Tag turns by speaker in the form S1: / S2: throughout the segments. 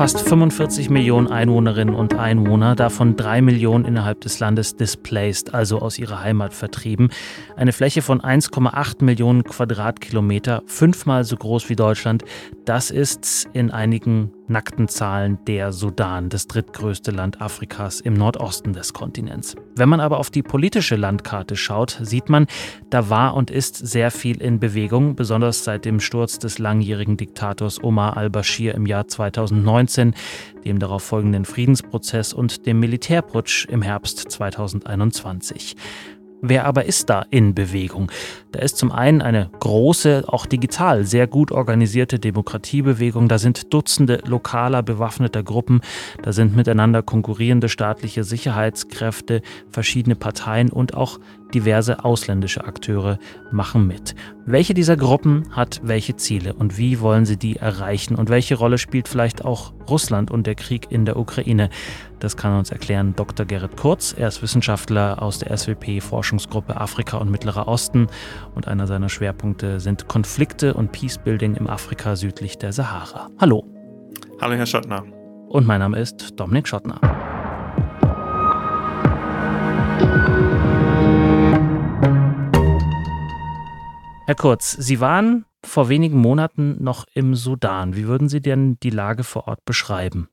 S1: fast 45 Millionen Einwohnerinnen und Einwohner, davon drei Millionen innerhalb des Landes displaced, also aus ihrer Heimat vertrieben. Eine Fläche von 1,8 Millionen Quadratkilometer, fünfmal so groß wie Deutschland. Das ist in einigen nackten Zahlen der Sudan, das drittgrößte Land Afrikas im Nordosten des Kontinents. Wenn man aber auf die politische Landkarte schaut, sieht man, da war und ist sehr viel in Bewegung, besonders seit dem Sturz des langjährigen Diktators Omar al-Bashir im Jahr 2019, dem darauf folgenden Friedensprozess und dem Militärputsch im Herbst 2021. Wer aber ist da in Bewegung? Da ist zum einen eine große, auch digital sehr gut organisierte Demokratiebewegung. Da sind Dutzende lokaler bewaffneter Gruppen. Da sind miteinander konkurrierende staatliche Sicherheitskräfte, verschiedene Parteien und auch diverse ausländische Akteure machen mit. Welche dieser Gruppen hat welche Ziele und wie wollen sie die erreichen und welche Rolle spielt vielleicht auch Russland und der Krieg in der Ukraine? Das kann uns erklären Dr. Gerrit Kurz. Er ist Wissenschaftler aus der SWP-Forschungsgruppe Afrika und Mittlerer Osten und einer seiner Schwerpunkte sind Konflikte und Peacebuilding im Afrika südlich der Sahara. Hallo.
S2: Hallo, Herr Schottner.
S1: Und mein Name ist Dominik Schottner. Herr Kurz, Sie waren vor wenigen Monaten noch im Sudan. Wie würden Sie denn die Lage vor Ort beschreiben?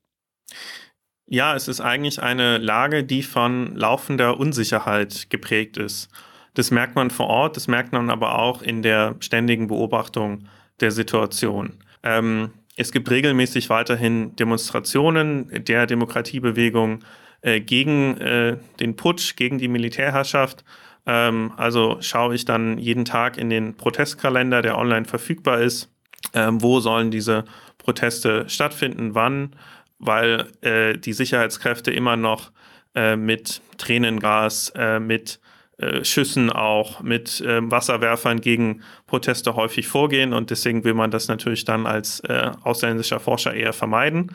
S2: Ja, es ist eigentlich eine Lage, die von laufender Unsicherheit geprägt ist. Das merkt man vor Ort, das merkt man aber auch in der ständigen Beobachtung der Situation. Ähm, es gibt regelmäßig weiterhin Demonstrationen der Demokratiebewegung äh, gegen äh, den Putsch, gegen die Militärherrschaft ähm, also schaue ich dann jeden Tag in den Protestkalender, der online verfügbar ist, ähm, wo sollen diese Proteste stattfinden, wann, weil äh, die Sicherheitskräfte immer noch äh, mit Tränengas, äh, mit äh, Schüssen auch, mit ähm, Wasserwerfern gegen Proteste häufig vorgehen. Und deswegen will man das natürlich dann als äh, ausländischer Forscher eher vermeiden.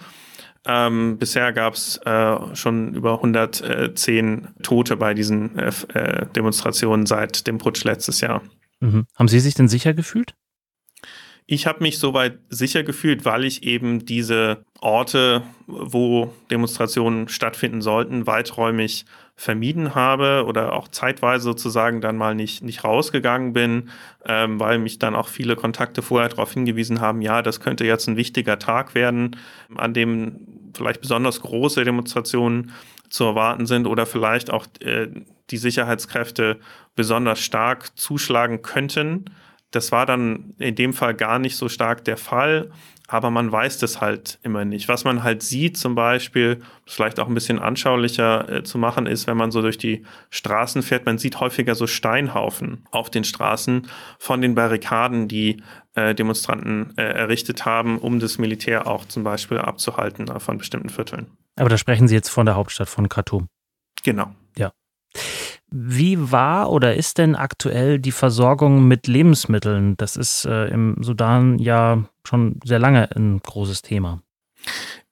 S2: Ähm, bisher gab es äh, schon über 110 Tote bei diesen äh, äh, Demonstrationen seit dem Putsch letztes Jahr.
S1: Mhm. Haben Sie sich denn sicher gefühlt?
S2: Ich habe mich soweit sicher gefühlt, weil ich eben diese Orte, wo Demonstrationen stattfinden sollten, weiträumig vermieden habe oder auch zeitweise sozusagen dann mal nicht, nicht rausgegangen bin, ähm, weil mich dann auch viele Kontakte vorher darauf hingewiesen haben, ja, das könnte jetzt ein wichtiger Tag werden, an dem vielleicht besonders große Demonstrationen zu erwarten sind oder vielleicht auch äh, die Sicherheitskräfte besonders stark zuschlagen könnten. Das war dann in dem Fall gar nicht so stark der Fall aber man weiß das halt immer nicht. Was man halt sieht, zum Beispiel, vielleicht auch ein bisschen anschaulicher äh, zu machen, ist, wenn man so durch die Straßen fährt, man sieht häufiger so Steinhaufen auf den Straßen von den Barrikaden, die äh, Demonstranten äh, errichtet haben, um das Militär auch zum Beispiel abzuhalten äh, von bestimmten Vierteln.
S1: Aber da sprechen Sie jetzt von der Hauptstadt von Khartoum.
S2: Genau.
S1: Wie war oder ist denn aktuell die Versorgung mit Lebensmitteln? Das ist äh, im Sudan ja schon sehr lange ein großes Thema.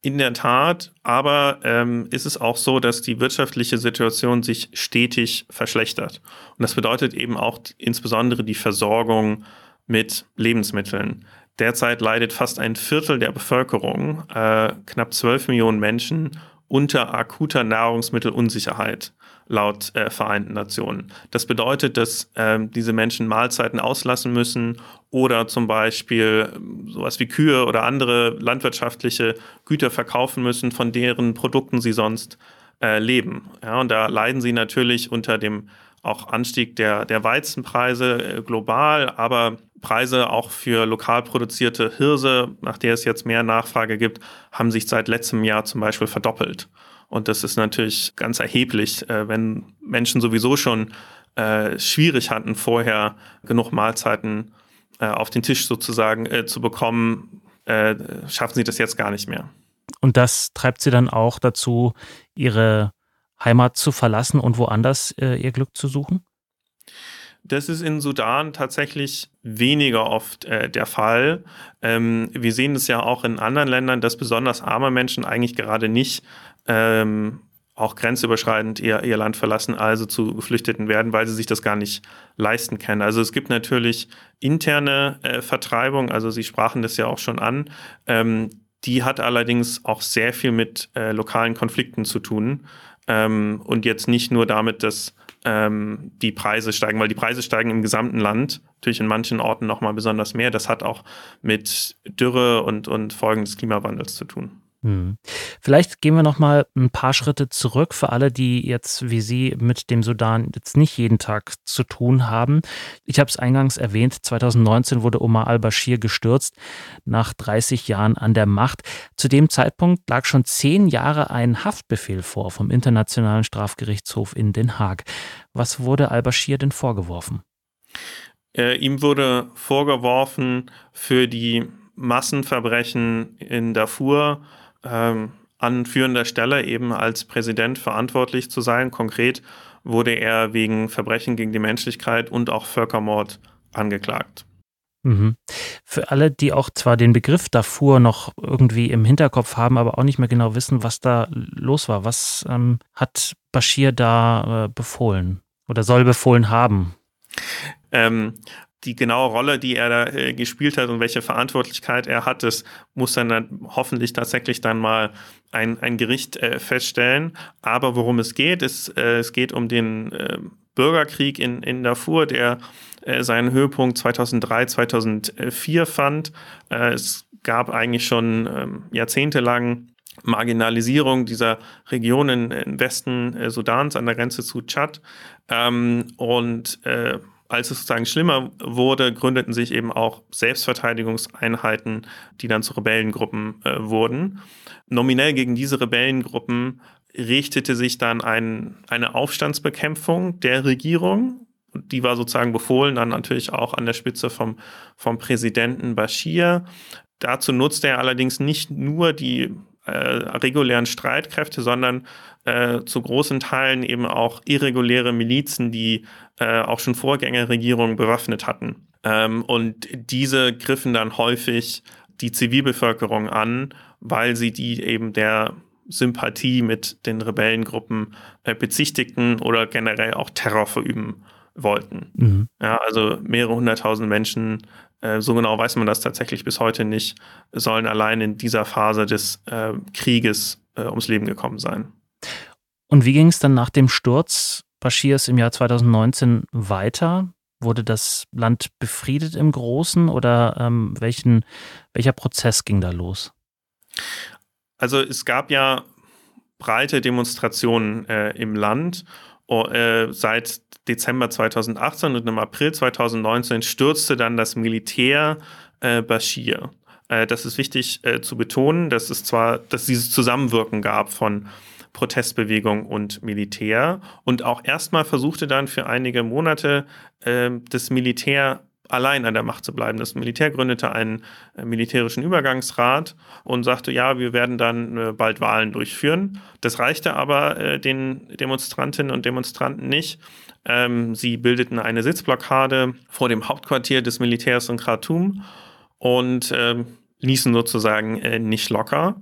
S2: In der Tat, aber ähm, ist es auch so, dass die wirtschaftliche Situation sich stetig verschlechtert. Und das bedeutet eben auch insbesondere die Versorgung mit Lebensmitteln. Derzeit leidet fast ein Viertel der Bevölkerung, äh, knapp 12 Millionen Menschen, unter akuter Nahrungsmittelunsicherheit laut äh, Vereinten Nationen. Das bedeutet, dass ähm, diese Menschen Mahlzeiten auslassen müssen oder zum Beispiel ähm, sowas wie Kühe oder andere landwirtschaftliche Güter verkaufen müssen, von deren Produkten sie sonst äh, leben. Ja, und da leiden sie natürlich unter dem auch Anstieg der, der Weizenpreise äh, global, aber Preise auch für lokal produzierte Hirse, nach der es jetzt mehr Nachfrage gibt, haben sich seit letztem Jahr zum Beispiel verdoppelt. Und das ist natürlich ganz erheblich, äh, wenn Menschen sowieso schon äh, schwierig hatten, vorher genug Mahlzeiten äh, auf den Tisch sozusagen zu bekommen, schaffen sie das jetzt gar nicht mehr.
S1: Und das treibt sie dann auch dazu, ihre Heimat zu verlassen und woanders ihr Glück zu suchen?
S2: Das ist in Sudan tatsächlich weniger oft äh, der Fall. Ähm, wir sehen es ja auch in anderen Ländern, dass besonders arme Menschen eigentlich gerade nicht ähm, auch grenzüberschreitend ihr, ihr Land verlassen, also zu Geflüchteten werden, weil sie sich das gar nicht leisten können. Also es gibt natürlich interne äh, Vertreibung, also Sie sprachen das ja auch schon an. Ähm, Die hat allerdings auch sehr viel mit äh, lokalen Konflikten zu tun ähm, und jetzt nicht nur damit, dass ähm, die Preise steigen, weil die Preise steigen im gesamten Land, natürlich in manchen Orten nochmal besonders mehr. Das hat auch mit Dürre und, und Folgen des Klimawandels zu tun.
S1: Hm. Vielleicht gehen wir noch mal ein paar Schritte zurück für alle, die jetzt wie Sie mit dem Sudan jetzt nicht jeden Tag zu tun haben. Ich habe es eingangs erwähnt, 2019 wurde Omar al-Bashir gestürzt, nach 30 Jahren an der Macht. Zu dem Zeitpunkt lag schon zehn Jahre ein Haftbefehl vor vom Internationalen Strafgerichtshof in Den Haag. Was wurde al-Bashir denn vorgeworfen?
S2: Äh, ihm wurde vorgeworfen, für die Massenverbrechen in Darfur ähm, an führender Stelle eben als Präsident verantwortlich zu sein. Konkret wurde er wegen Verbrechen gegen die Menschlichkeit und auch Völkermord angeklagt.
S1: Mhm. Für alle, die auch zwar den Begriff Darfur noch irgendwie im Hinterkopf haben, aber auch nicht mehr genau wissen, was da los war. Was ähm, hat Bashir da äh, befohlen oder soll befohlen haben?
S2: Ähm, die genaue Rolle, die er da äh, gespielt hat und welche Verantwortlichkeit er hat, das muss dann, dann hoffentlich tatsächlich dann mal ein, ein Gericht äh, feststellen. Aber worum es geht, ist, äh, es geht um den äh, Bürgerkrieg in, in Darfur, der äh, seinen Höhepunkt 2003, 2004 fand. Äh, es gab eigentlich schon ähm, jahrzehntelang Marginalisierung dieser Regionen im Westen Sudans an der Grenze zu Tschad. Ähm, und als es sozusagen schlimmer wurde, gründeten sich eben auch Selbstverteidigungseinheiten, die dann zu Rebellengruppen äh, wurden. Nominell gegen diese Rebellengruppen richtete sich dann ein, eine Aufstandsbekämpfung der Regierung. Die war sozusagen befohlen, dann natürlich auch an der Spitze vom, vom Präsidenten Bashir. Dazu nutzte er allerdings nicht nur die äh, regulären Streitkräfte, sondern äh, zu großen Teilen eben auch irreguläre Milizen, die äh, auch schon Vorgängerregierungen bewaffnet hatten. Ähm, und diese griffen dann häufig die Zivilbevölkerung an, weil sie die eben der Sympathie mit den Rebellengruppen äh, bezichtigten oder generell auch Terror verüben wollten. Mhm. Ja, also mehrere hunderttausend Menschen, äh, so genau weiß man das tatsächlich bis heute nicht, sollen allein in dieser Phase des äh, Krieges äh, ums Leben gekommen sein.
S1: Und wie ging es dann nach dem Sturz Bashirs im Jahr 2019 weiter? Wurde das Land befriedet im Großen oder ähm, welchen, welcher Prozess ging da los?
S2: Also es gab ja breite Demonstrationen äh, im Land. Oh, äh, seit Dezember 2018 und im April 2019 stürzte dann das Militär äh, Bashir. Äh, das ist wichtig äh, zu betonen, dass es zwar, dass dieses Zusammenwirken gab von Protestbewegung und Militär. Und auch erstmal versuchte dann für einige Monate äh, das Militär allein an der Macht zu bleiben. Das Militär gründete einen äh, militärischen Übergangsrat und sagte, ja, wir werden dann äh, bald Wahlen durchführen. Das reichte aber äh, den Demonstrantinnen und Demonstranten nicht. Ähm, sie bildeten eine Sitzblockade vor dem Hauptquartier des Militärs in Khartoum und ähm, ließen sozusagen nicht locker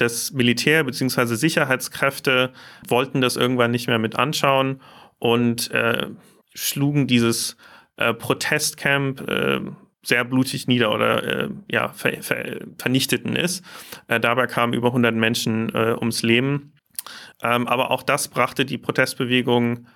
S2: das Militär bzw. Sicherheitskräfte wollten das irgendwann nicht mehr mit anschauen und äh, schlugen dieses äh, Protestcamp äh, sehr blutig nieder oder äh, ja, ver ver vernichteten es. Äh, dabei kamen über 100 Menschen äh, ums Leben. Ähm, aber auch das brachte die Protestbewegung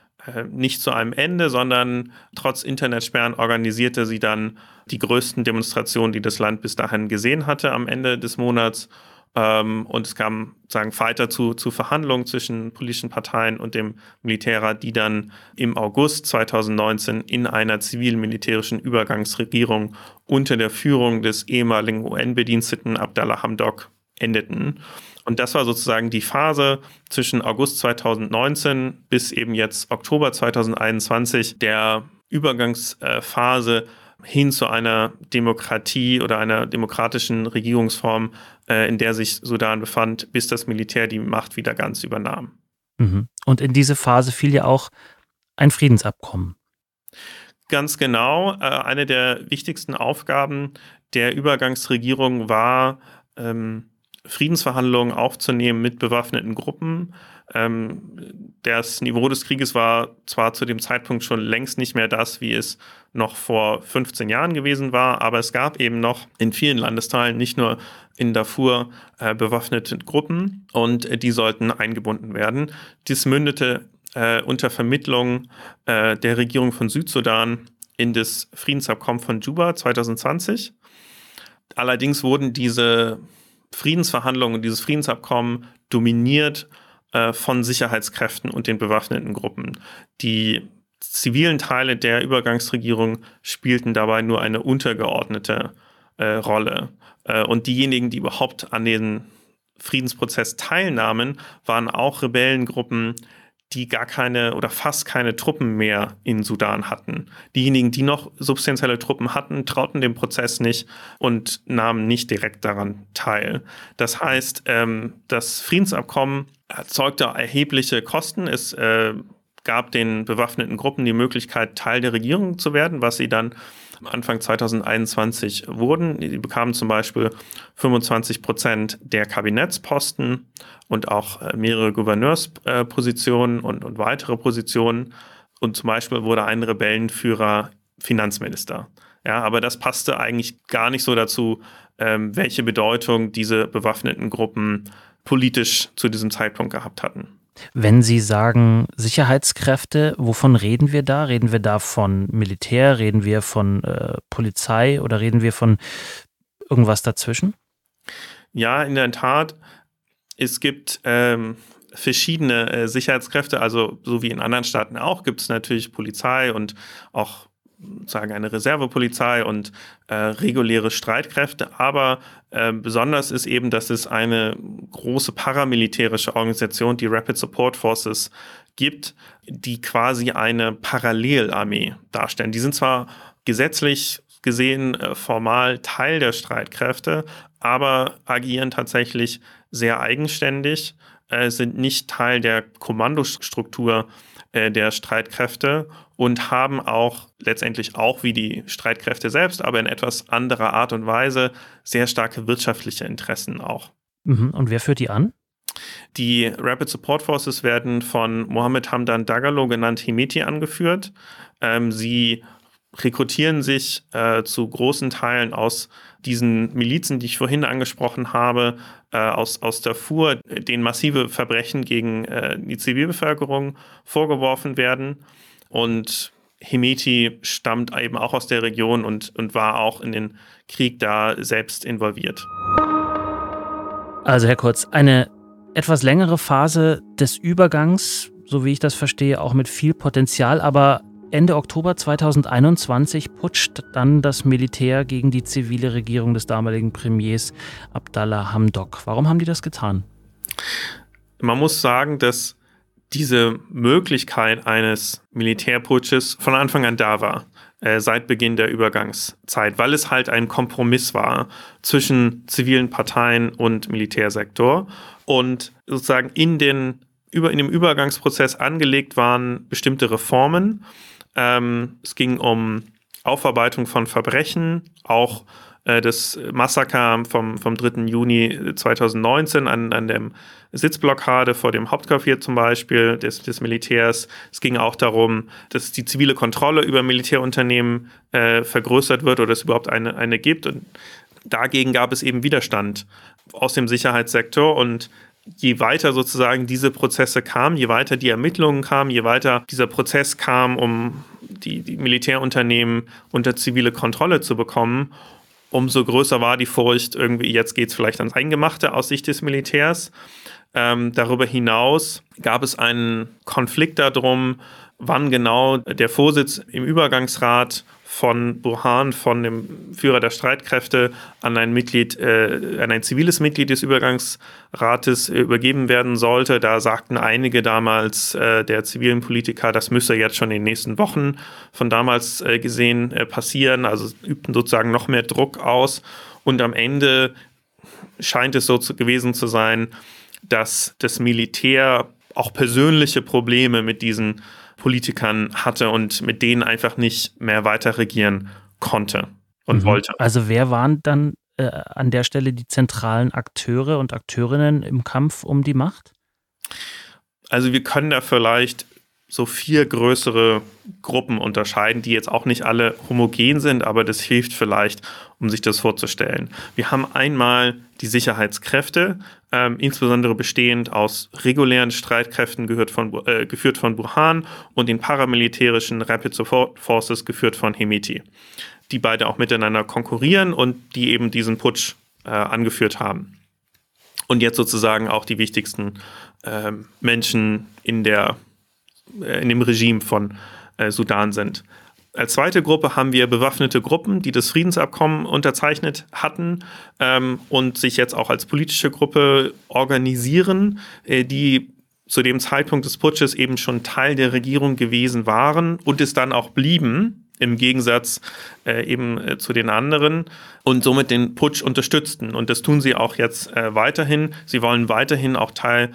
S2: nicht zu einem Ende, sondern trotz Internetsperren organisierte sie dann die größten Demonstrationen, die das Land bis dahin gesehen hatte am Ende des Monats ähm, und es kam sagen weiter zu, zu Verhandlungen zwischen politischen Parteien und dem Militärrat, die dann im August 2019 in einer zivil-militärischen Übergangsregierung unter der Führung des ehemaligen UN-Bediensteten Abdallah Hamdok endeten. Und das war sozusagen die Phase zwischen August 2019 bis eben jetzt Oktober 2021 der Übergangsphase hin zu einer Demokratie oder einer demokratischen Regierungsform, äh, in der sich Sudan befand, bis das Militär die Macht wieder ganz übernahm.
S1: Mhm. Und in diese Phase fiel ja auch ein Friedensabkommen.
S2: Ganz genau. Äh, eine der wichtigsten Aufgaben der Übergangsregierung war, ähm, Friedensverhandlungen aufzunehmen mit bewaffneten Gruppen. Ähm, das Niveau des Krieges war zwar zu dem Zeitpunkt schon längst nicht mehr das, wie es noch vor 15 Jahren gewesen war, aber es gab eben noch in vielen Landesteilen, nicht nur in Darfur, äh, bewaffnete Gruppen und äh, die sollten eingebunden werden. Dies mündete äh, unter Vermittlung äh, der Regierung von Südsudan in das Friedensabkommen von Juba 2020. Allerdings wurden diese Friedensverhandlungen dieses Friedensabkommen dominiert äh, von Sicherheitskräften und den bewaffneten Gruppen. Die zivilen Teile der Übergangsregierung spielten dabei nur eine untergeordnete äh, Rolle. Äh, und diejenigen, die überhaupt an den Friedensprozess teilnahmen, waren auch Rebellengruppen, die gar keine oder fast keine Truppen mehr in Sudan hatten. Diejenigen, die noch substanzielle Truppen hatten, trauten dem Prozess nicht und nahmen nicht direkt daran teil. Das heißt, ähm, das Friedensabkommen erzeugte erhebliche Kosten. Es äh, gab den bewaffneten Gruppen die Möglichkeit, Teil der Regierung zu werden, was sie dann Anfang 2021 wurden. Die bekamen zum Beispiel 25 Prozent der Kabinettsposten und auch äh, mehrere Gouverneurspositionen und, und weitere Positionen. Und zum Beispiel wurde ein Rebellenführer Finanzminister. Ja, aber das passte eigentlich gar nicht so dazu, ähm, welche Bedeutung diese bewaffneten Gruppen politisch zu diesem Zeitpunkt gehabt hatten.
S1: Wenn Sie sagen Sicherheitskräfte, wovon reden wir da? Reden wir da von Militär, reden wir von äh, Polizei oder reden wir von irgendwas dazwischen?
S2: Ja, in der Tat. Es gibt ähm, verschiedene äh, Sicherheitskräfte, also so wie in anderen Staaten auch, gibt es natürlich Polizei und auch sagen eine Reservepolizei und äh, reguläre Streitkräfte. Aber äh, besonders ist eben, dass es eine große paramilitärische Organisation, die Rapid Support Forces, gibt, die quasi eine Parallelarmee darstellen. Die sind zwar gesetzlich gesehen äh, formal Teil der Streitkräfte, aber agieren tatsächlich sehr eigenständig, äh, sind nicht Teil der Kommandostruktur äh, der Streitkräfte und haben auch letztendlich auch wie die Streitkräfte selbst, aber in etwas anderer Art und Weise sehr starke wirtschaftliche Interessen auch.
S1: Mhm. Und wer führt die an?
S2: Die Rapid Support Forces werden von Mohammed Hamdan Dagalo genannt Hemeti angeführt. Ähm, sie rekrutieren sich äh, zu großen Teilen aus diesen Milizen, die ich vorhin angesprochen habe, aus, aus Darfur, denen massive Verbrechen gegen äh, die Zivilbevölkerung vorgeworfen werden. Und Hemeti stammt eben auch aus der Region und, und war auch in den Krieg da selbst involviert.
S1: Also Herr Kurz, eine etwas längere Phase des Übergangs, so wie ich das verstehe, auch mit viel Potenzial, aber Ende Oktober 2021 putscht dann das Militär gegen die zivile Regierung des damaligen Premiers Abdallah Hamdok. Warum haben die das getan?
S2: Man muss sagen, dass diese Möglichkeit eines Militärputsches von Anfang an da war, äh, seit Beginn der Übergangszeit, weil es halt ein Kompromiss war zwischen zivilen Parteien und Militärsektor und sozusagen in den über, in dem Übergangsprozess angelegt waren bestimmte Reformen, ähm, es ging um Aufarbeitung von Verbrechen, auch äh, das Massaker vom, vom 3. Juni 2019 an, an der Sitzblockade vor dem Hauptquartier zum Beispiel des, des Militärs. Es ging auch darum, dass die zivile Kontrolle über Militärunternehmen äh, vergrößert wird oder es überhaupt eine, eine gibt. Und dagegen gab es eben Widerstand aus dem Sicherheitssektor und je weiter sozusagen diese Prozesse kamen, je weiter die Ermittlungen kamen, je weiter dieser Prozess kam, um die, die Militärunternehmen unter zivile Kontrolle zu bekommen, umso größer war die Furcht, irgendwie jetzt geht es vielleicht ans Eingemachte aus Sicht des Militärs. Ähm, darüber hinaus gab es einen Konflikt darum, wann genau der Vorsitz im Übergangsrat von Burhan, von dem Führer der Streitkräfte, an ein Mitglied, äh, an ein ziviles Mitglied des Übergangsrates äh, übergeben werden sollte. Da sagten einige damals äh, der zivilen Politiker, das müsse jetzt schon in den nächsten Wochen von damals äh, gesehen äh, passieren. Also übten sozusagen noch mehr Druck aus. Und am Ende scheint es so zu, gewesen zu sein, dass das Militär auch persönliche Probleme mit diesen Politikern hatte und mit denen einfach nicht mehr weiter regieren konnte und mhm. wollte.
S1: Also wer waren dann äh, an der Stelle die zentralen Akteure und Akteurinnen im Kampf um die Macht?
S2: Also wir können da vielleicht so vier größere Gruppen unterscheiden, die jetzt auch nicht alle homogen sind, aber das hilft vielleicht, um sich das vorzustellen. Wir haben einmal die Sicherheitskräfte, ähm, insbesondere bestehend aus regulären Streitkräften gehört von, äh, geführt von Burhan und den paramilitärischen Rapid Support Forces geführt von Hemeti, die beide auch miteinander konkurrieren und die eben diesen Putsch äh, angeführt haben. Und jetzt sozusagen auch die wichtigsten äh, Menschen in der äh, in dem Regime von äh, Sudan sind. Als zweite Gruppe haben wir bewaffnete Gruppen, die das Friedensabkommen unterzeichnet hatten ähm, und sich jetzt auch als politische Gruppe organisieren, äh, die zu dem Zeitpunkt des Putsches eben schon Teil der Regierung gewesen waren und es dann auch blieben, im Gegensatz äh, eben äh, zu den anderen und somit den Putsch unterstützten. Und das tun sie auch jetzt äh, weiterhin. Sie wollen weiterhin auch Teil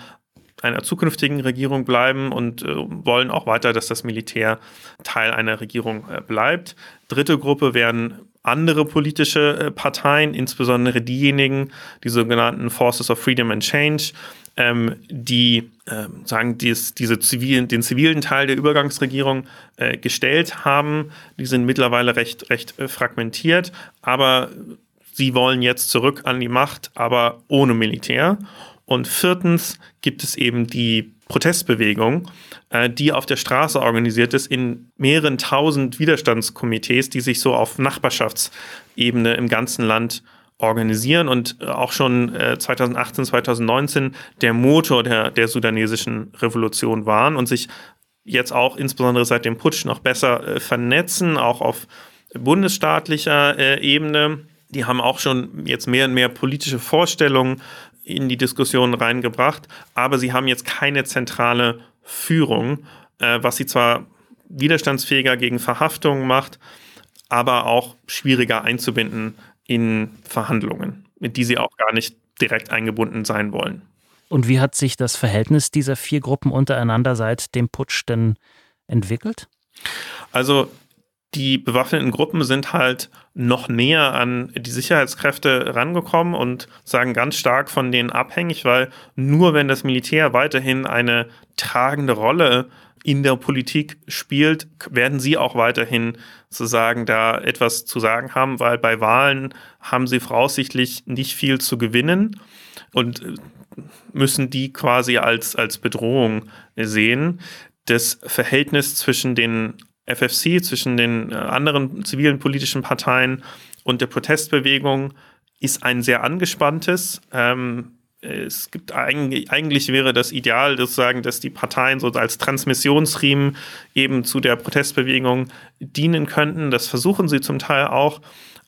S2: einer zukünftigen Regierung bleiben und äh, wollen auch weiter, dass das Militär Teil einer Regierung äh, bleibt. Dritte Gruppe werden andere politische äh, Parteien, insbesondere diejenigen, die sogenannten Forces of Freedom and Change, ähm, die ähm, sagen, dies, diese zivilen, den zivilen Teil der Übergangsregierung äh, gestellt haben. Die sind mittlerweile recht, recht äh, fragmentiert, aber sie wollen jetzt zurück an die Macht, aber ohne Militär. Und viertens gibt es eben die Protestbewegung, äh, die auf der Straße organisiert ist in mehreren tausend Widerstandskomitees, die sich so auf Nachbarschaftsebene im ganzen Land organisieren und äh, auch schon 2018, äh, 2019 der Motor der, der sudanesischen Revolution waren und sich jetzt auch insbesondere seit dem Putsch noch besser vernetzen, auch auf bundesstaatlicher Ebene. Die haben auch schon jetzt mehr und mehr politische Vorstellungen in die Diskussion reingebracht, aber sie haben jetzt keine zentrale Führung, äh, was sie zwar widerstandsfähiger gegen Verhaftungen macht, aber auch schwieriger einzubinden in Verhandlungen, mit die sie auch gar nicht direkt eingebunden sein wollen.
S1: Und wie hat sich das Verhältnis dieser vier Gruppen untereinander seit dem Putsch denn entwickelt?
S2: Also die bewaffneten Gruppen sind halt noch näher an die Sicherheitskräfte rangekommen und sagen ganz stark von denen abhängig, weil nur wenn das Militär weiterhin eine tragende Rolle in der Politik spielt, werden sie auch weiterhin sozusagen da etwas zu sagen haben, weil bei Wahlen haben sie voraussichtlich nicht viel zu gewinnen und müssen die quasi als, als Bedrohung sehen. Das Verhältnis zwischen den FFC, zwischen den äh, anderen zivilen politischen Parteien und der Protestbewegung ist ein sehr angespanntes. Ähm, es gibt eigentlich, eigentlich wäre das Ideal sozusagen, dass die Parteien so als Transmissionsriemen eben zu der Protestbewegung dienen könnten. Das versuchen sie zum Teil auch.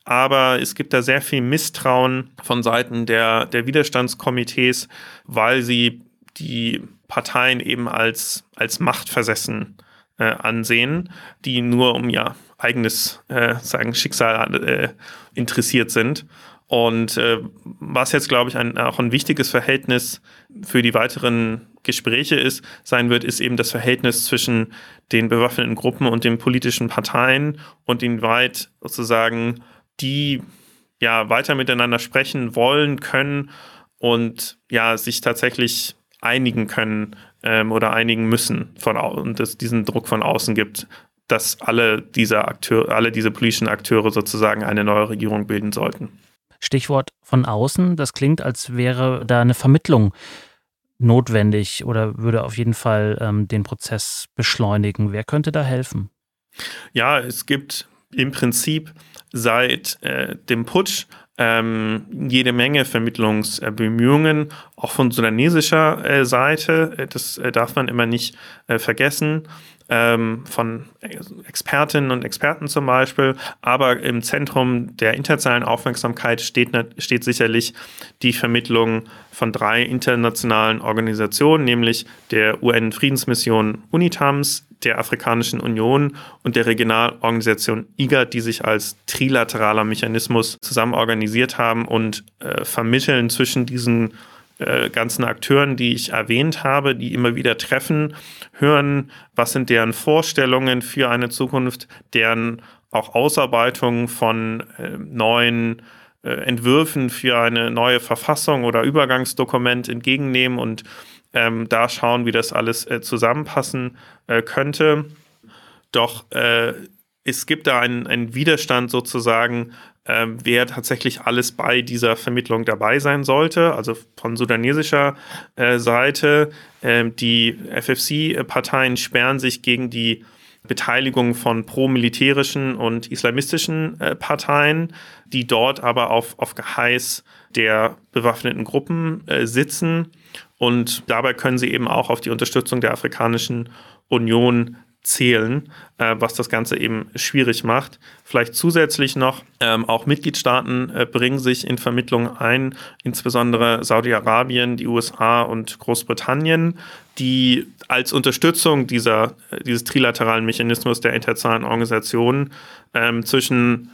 S2: Aber es gibt da sehr viel Misstrauen von Seiten der, der Widerstandskomitees, weil sie die Parteien eben als, als machtversessen äh, ansehen, die nur um ihr eigenes äh, sagen Schicksal äh, interessiert sind. Und äh, was jetzt, glaube ich, ein, auch ein wichtiges Verhältnis für die weiteren Gespräche ist, sein wird, ist eben das Verhältnis zwischen den bewaffneten Gruppen und den politischen Parteien und inwieweit sozusagen die ja weiter miteinander sprechen wollen können und ja sich tatsächlich einigen können ähm, oder einigen müssen von und es diesen Druck von außen gibt, dass alle diese Akteure, alle diese politischen Akteure sozusagen eine neue Regierung bilden sollten.
S1: Stichwort von außen, das klingt, als wäre da eine Vermittlung notwendig oder würde auf jeden Fall ähm, den Prozess beschleunigen. Wer könnte da helfen?
S2: Ja, es gibt im Prinzip seit äh, dem Putsch ähm, jede Menge Vermittlungsbemühungen, auch von sudanesischer äh, Seite. Äh, das äh, darf man immer nicht äh, vergessen. Ähm, von Expertinnen und Experten zum Beispiel. Aber im Zentrum der internationalen Aufmerksamkeit steht, steht sicherlich die Vermittlung von drei internationalen Organisationen, nämlich der UN-Friedensmission UNITAMS, der Afrikanischen Union und der Regionalorganisation IGAD, die sich als trilateraler Mechanismus zusammen organisiert haben und äh, vermitteln zwischen diesen äh, ganzen Akteuren, die ich erwähnt habe, die immer wieder treffen, hören, was sind deren Vorstellungen für eine Zukunft, deren auch Ausarbeitung von äh, neuen äh, Entwürfen für eine neue Verfassung oder Übergangsdokument entgegennehmen und ähm, da schauen, wie das alles äh, zusammenpassen äh, könnte. Doch äh, es gibt da einen, einen Widerstand sozusagen, äh, wer tatsächlich alles bei dieser Vermittlung dabei sein sollte. Also von sudanesischer äh, Seite, ähm, die FFC-Parteien sperren sich gegen die Beteiligung von pro-militärischen und islamistischen äh, Parteien, die dort aber auf, auf Geheiß der bewaffneten Gruppen äh, sitzen. Und dabei können sie eben auch auf die Unterstützung der Afrikanischen Union zählen, äh, was das Ganze eben schwierig macht. Vielleicht zusätzlich noch, ähm, auch Mitgliedstaaten äh, bringen sich in Vermittlungen ein, insbesondere Saudi-Arabien, die USA und Großbritannien, die als Unterstützung dieser, äh, dieses trilateralen Mechanismus der internationalen Organisationen ähm, zwischen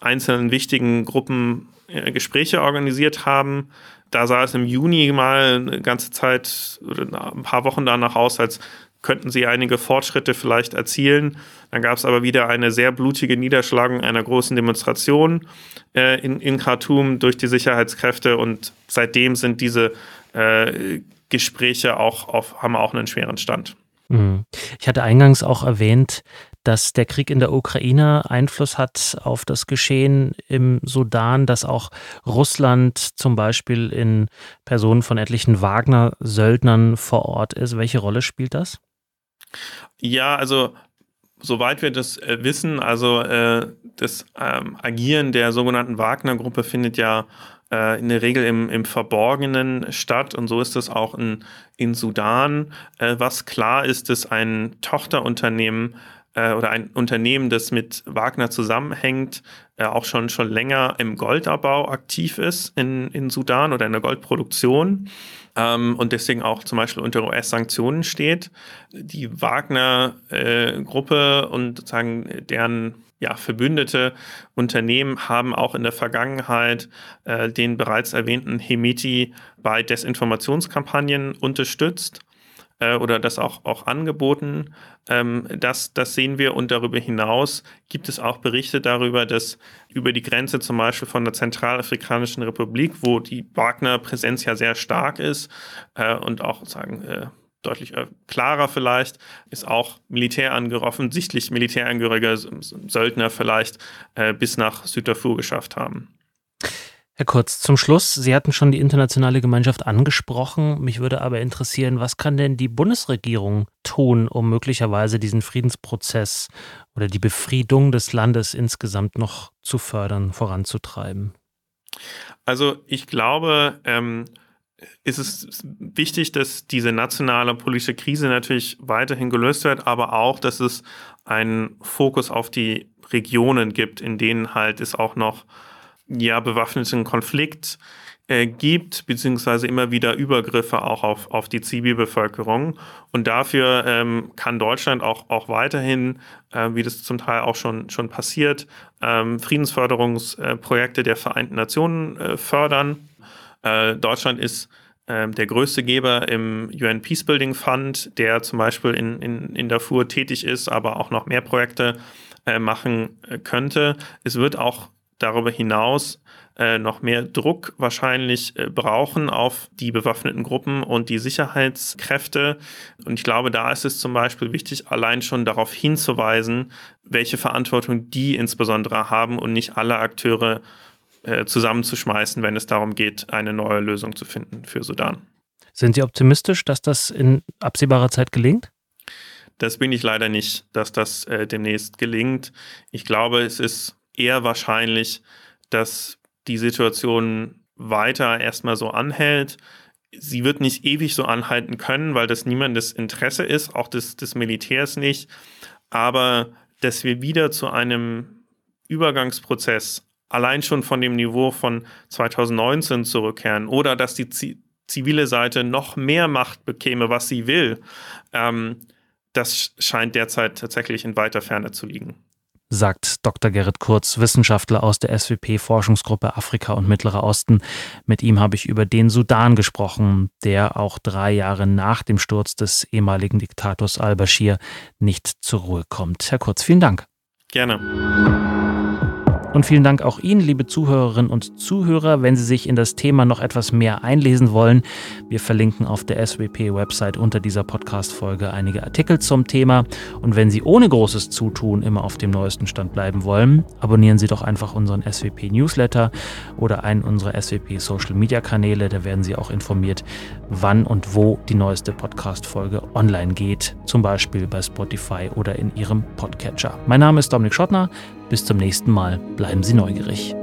S2: einzelnen wichtigen Gruppen Gespräche organisiert haben. Da sah es im Juni mal eine ganze Zeit oder ein paar Wochen danach aus, als könnten sie einige Fortschritte vielleicht erzielen. Dann gab es aber wieder eine sehr blutige Niederschlagung einer großen Demonstration äh, in, in Khartoum durch die Sicherheitskräfte und seitdem sind diese äh, Gespräche auch auf, haben auch einen schweren Stand.
S1: Mhm. Ich hatte eingangs auch erwähnt, dass der Krieg in der Ukraine Einfluss hat auf das Geschehen im Sudan, dass auch Russland zum Beispiel in Personen von etlichen Wagner-Söldnern vor Ort ist. Welche Rolle spielt das?
S2: Ja, also soweit wir das äh, wissen, also äh, das ähm, Agieren der sogenannten Wagner-Gruppe findet ja äh, in der Regel im, im Verborgenen statt und so ist es auch in, in Sudan. Äh, was klar ist, dass ein Tochterunternehmen äh, oder ein Unternehmen, das mit Wagner zusammenhängt, äh, auch schon, schon länger im Goldabbau aktiv ist in, in Sudan oder in der Goldproduktion ähm, und deswegen auch zum Beispiel unter US-Sanktionen steht. Die Wagner-Gruppe äh, und sozusagen deren ja, verbündete Unternehmen haben auch in der Vergangenheit äh, den bereits erwähnten Hemiti bei Desinformationskampagnen unterstützt äh, oder das auch, auch angeboten. Ähm, das, das sehen wir und darüber hinaus gibt es auch Berichte darüber, dass über die Grenze zum Beispiel von der Zentralafrikanischen Republik, wo die Wagner-Präsenz ja sehr stark ist äh, und auch sagen, äh, deutlich äh, klarer vielleicht, ist auch Militärangehörige, offensichtlich militärangehörige Söldner vielleicht äh, bis nach Süddarfur geschafft haben.
S1: Herr Kurz, zum Schluss, Sie hatten schon die internationale Gemeinschaft angesprochen. Mich würde aber interessieren, was kann denn die Bundesregierung tun, um möglicherweise diesen Friedensprozess oder die Befriedung des Landes insgesamt noch zu fördern, voranzutreiben?
S2: Also ich glaube, ähm, ist es wichtig, dass diese nationale politische Krise natürlich weiterhin gelöst wird, aber auch, dass es einen Fokus auf die Regionen gibt, in denen halt es auch noch ja, bewaffneten Konflikt äh, gibt, beziehungsweise immer wieder Übergriffe auch auf, auf die Zivilbevölkerung. Und dafür ähm, kann Deutschland auch, auch weiterhin, äh, wie das zum Teil auch schon, schon passiert, ähm, Friedensförderungsprojekte der Vereinten Nationen äh, fördern. Äh, Deutschland ist ähm, der größte Geber im UN Peacebuilding Fund, der zum Beispiel in, in, in Darfur tätig ist, aber auch noch mehr Projekte äh, machen äh, könnte. Es wird auch darüber hinaus äh, noch mehr Druck wahrscheinlich äh, brauchen auf die bewaffneten Gruppen und die Sicherheitskräfte. Und ich glaube, da ist es zum Beispiel wichtig, allein schon darauf hinzuweisen, welche Verantwortung die insbesondere haben und nicht alle Akteure äh, zusammenzuschmeißen, wenn es darum geht, eine neue Lösung zu finden für Sudan.
S1: Sind Sie optimistisch, dass das in absehbarer Zeit gelingt?
S2: Das bin ich leider nicht, dass das äh, demnächst gelingt. Ich glaube, es ist eher wahrscheinlich, dass die Situation weiter erstmal so anhält. Sie wird nicht ewig so anhalten können, weil das niemandes Interesse ist, auch des, des Militärs nicht. Aber dass wir wieder zu einem Übergangsprozess allein schon von dem Niveau von 2019 zurückkehren oder dass die zivile Seite noch mehr Macht bekäme, was sie will, ähm, das scheint derzeit tatsächlich in weiter Ferne zu liegen
S1: sagt Dr. Gerrit Kurz, Wissenschaftler aus der SWP-Forschungsgruppe Afrika und Mittlerer Osten. Mit ihm habe ich über den Sudan gesprochen, der auch drei Jahre nach dem Sturz des ehemaligen Diktators al-Bashir nicht zur Ruhe kommt. Herr Kurz, vielen Dank.
S2: Gerne.
S1: Und vielen Dank auch Ihnen, liebe Zuhörerinnen und Zuhörer, wenn Sie sich in das Thema noch etwas mehr einlesen wollen. Wir verlinken auf der SWP-Website unter dieser Podcast-Folge einige Artikel zum Thema. Und wenn Sie ohne großes Zutun immer auf dem neuesten Stand bleiben wollen, abonnieren Sie doch einfach unseren SWP-Newsletter oder einen unserer SWP-Social-Media-Kanäle. Da werden Sie auch informiert, wann und wo die neueste Podcast-Folge online geht, zum Beispiel bei Spotify oder in Ihrem Podcatcher. Mein Name ist Dominik Schottner. Bis zum nächsten Mal. Bleiben Sie neugierig.